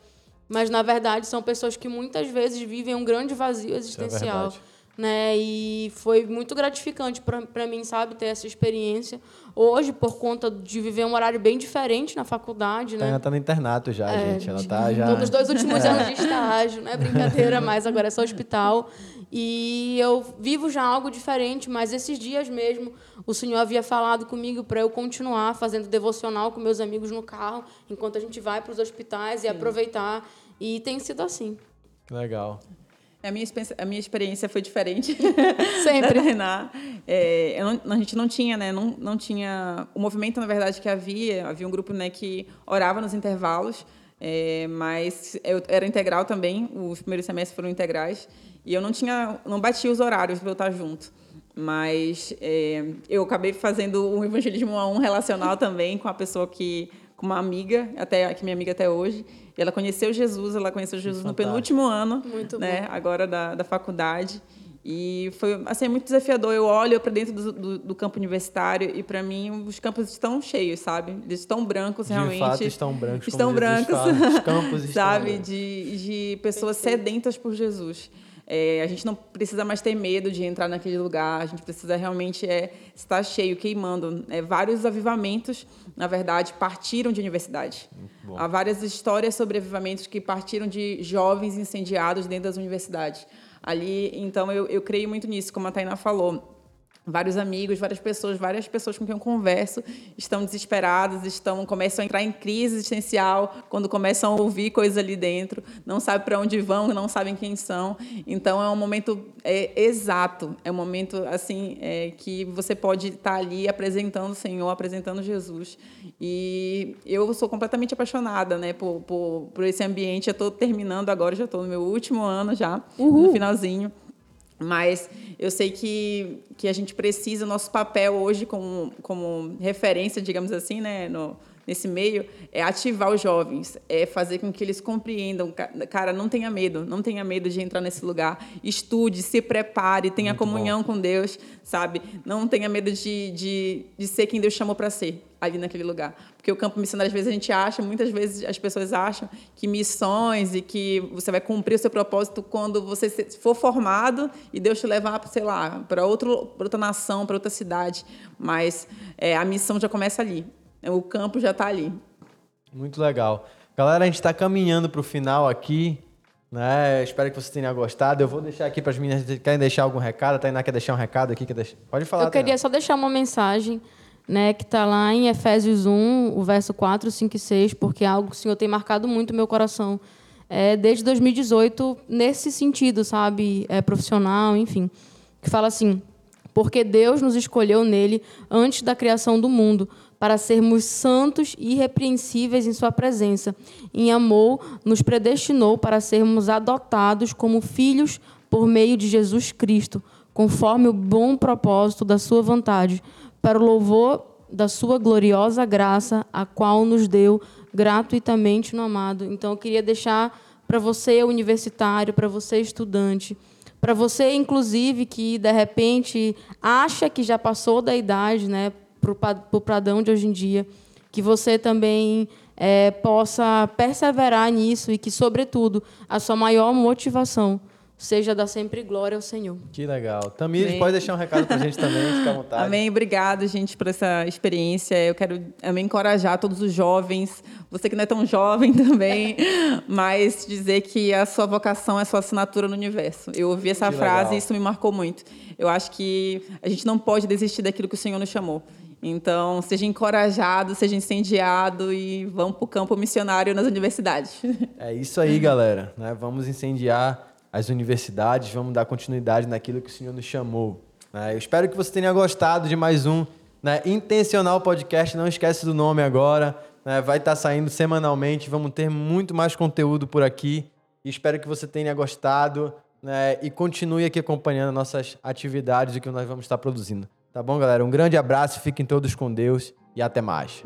Mas na verdade são pessoas que muitas vezes vivem um grande vazio existencial. É né? E foi muito gratificante para mim, sabe, ter essa experiência. Hoje, por conta de viver um horário bem diferente na faculdade, né? Ela tá no internato já, É, gente. Ela tá <laughs> já. Nos dois últimos anos de estágio, não é brincadeira mais, agora é só hospital. E eu vivo já algo diferente, mas esses dias mesmo o Senhor havia falado comigo para eu continuar fazendo devocional com meus amigos no carro, enquanto a gente vai para os hospitais e aproveitar. E tem sido assim. Que legal. A minha, experiência- a minha experiência foi diferente. <laughs> Sempre. <laughs> Tainá. É, eu não- a gente não tinha, né? Não, não tinha. O movimento, na verdade, que havia, havia um grupo né, que orava nos intervalos, é, mas eu era integral também. Os primeiros semestres foram integrais. E eu não tinha. Não batia os horários para eu estar junto. Mas é, eu acabei fazendo um evangelismo a um relacional <laughs> também com a pessoa que. com uma amiga, até, que é minha amiga até hoje. E ela conheceu Jesus, ela conheceu Jesus no fantástico. penúltimo ano Muito né, agora da, da faculdade. E foi assim, muito desafiador. Eu olho para dentro do, do, do campo universitário e, para mim, os campos estão cheios, sabe? Eles estão brancos, De realmente. fato, estão brancos. Estão como Jesus brancos. fala. Os campos <laughs> estão sabe? brancos. De, de pessoas sedentas por Jesus. É, a gente não precisa mais ter medo de entrar naquele lugar, a gente precisa realmente é, estar cheio, queimando. É, vários avivamentos, na verdade, partiram de universidade. Há várias histórias sobre avivamentos que partiram de jovens incendiados dentro das universidades. Ali, então, eu, eu creio muito nisso, como a Tainá falou vários amigos, várias pessoas, várias pessoas com quem eu converso estão desesperadas, estão começam a entrar em crise existencial quando começam a ouvir coisas ali dentro, não sabem para onde vão, não sabem quem são. Então é um momento é, exato, é um momento assim é, que você pode estar ali apresentando o Senhor, apresentando Jesus. E eu sou completamente apaixonada, né, por, por, por esse ambiente. Eu estou terminando agora, já estou no meu último ano já, no finalzinho. Mas eu sei que, que a gente precisa, nosso papel hoje como, como referência, digamos assim, né, no, nesse meio, é ativar os jovens, é fazer com que eles compreendam. Ca- Cara, não tenha medo, não tenha medo de entrar nesse lugar. Estude, se prepare, tenha Muito comunhão com Deus, sabe? Não tenha medo de, de, de ser quem Deus chamou para ser ali naquele lugar. Porque o campo missionário, às vezes, a gente acha, muitas vezes as pessoas acham que missões e que você vai cumprir o seu propósito quando você for formado e Deus te levar, sei lá, para outra nação, para outra cidade. Mas é, a missão já começa ali. O campo já está ali. Muito legal. Galera, a gente está caminhando para o final aqui. Né? Espero que vocês tenham gostado. Eu vou deixar aqui para as meninas. Querem deixar algum recado? A Tainá quer deixar um recado aqui? Quer deixar? Pode falar. Eu queria Tainá. só deixar uma mensagem, né, que está lá em Efésios 1, o verso 4, 5 e 6, porque é algo que o Senhor tem marcado muito o meu coração. É, desde 2018, nesse sentido, sabe? É, profissional, enfim. Que fala assim: Porque Deus nos escolheu nele antes da criação do mundo, para sermos santos e irrepreensíveis em Sua presença. Em amor, nos predestinou para sermos adotados como filhos por meio de Jesus Cristo, conforme o bom propósito da Sua vontade, para o louvor da Sua gloriosa graça, a qual nos deu gratuitamente no amado. Então, eu queria deixar para você, universitário, para você, estudante, Para você, inclusive, que de repente acha que já passou da idade, né, para o padrão de hoje em dia, que você também é, possa perseverar nisso e que, sobretudo, a sua maior motivação seja dar sempre glória ao Senhor. Que legal. Tamires, Amém. pode deixar um recado para a gente também, fica à vontade. Amém. Obrigado, gente, por essa experiência. Eu quero me encorajar todos os jovens, você que não é tão jovem <laughs> também, mas dizer que a sua vocação é a sua assinatura no universo. Eu ouvi essa que frase legal. e isso me marcou muito. Eu acho que a gente não pode desistir daquilo que o Senhor nos chamou. Então, seja encorajado, seja incendiado e vamos para o campo missionário nas universidades. <laughs> É isso aí, galera. Né? Vamos incendiar as universidades, vamos dar continuidade naquilo que o Senhor nos chamou. Né? Eu espero que você tenha gostado de mais um né? Intencional Podcast. Não esquece do nome agora. Né? Vai estar saindo semanalmente. Vamos ter muito mais conteúdo por aqui. E espero que você tenha gostado né? e continue aqui acompanhando nossas atividades e o que nós vamos estar produzindo. Tá bom, galera? Um grande abraço, fiquem todos com Deus e até mais.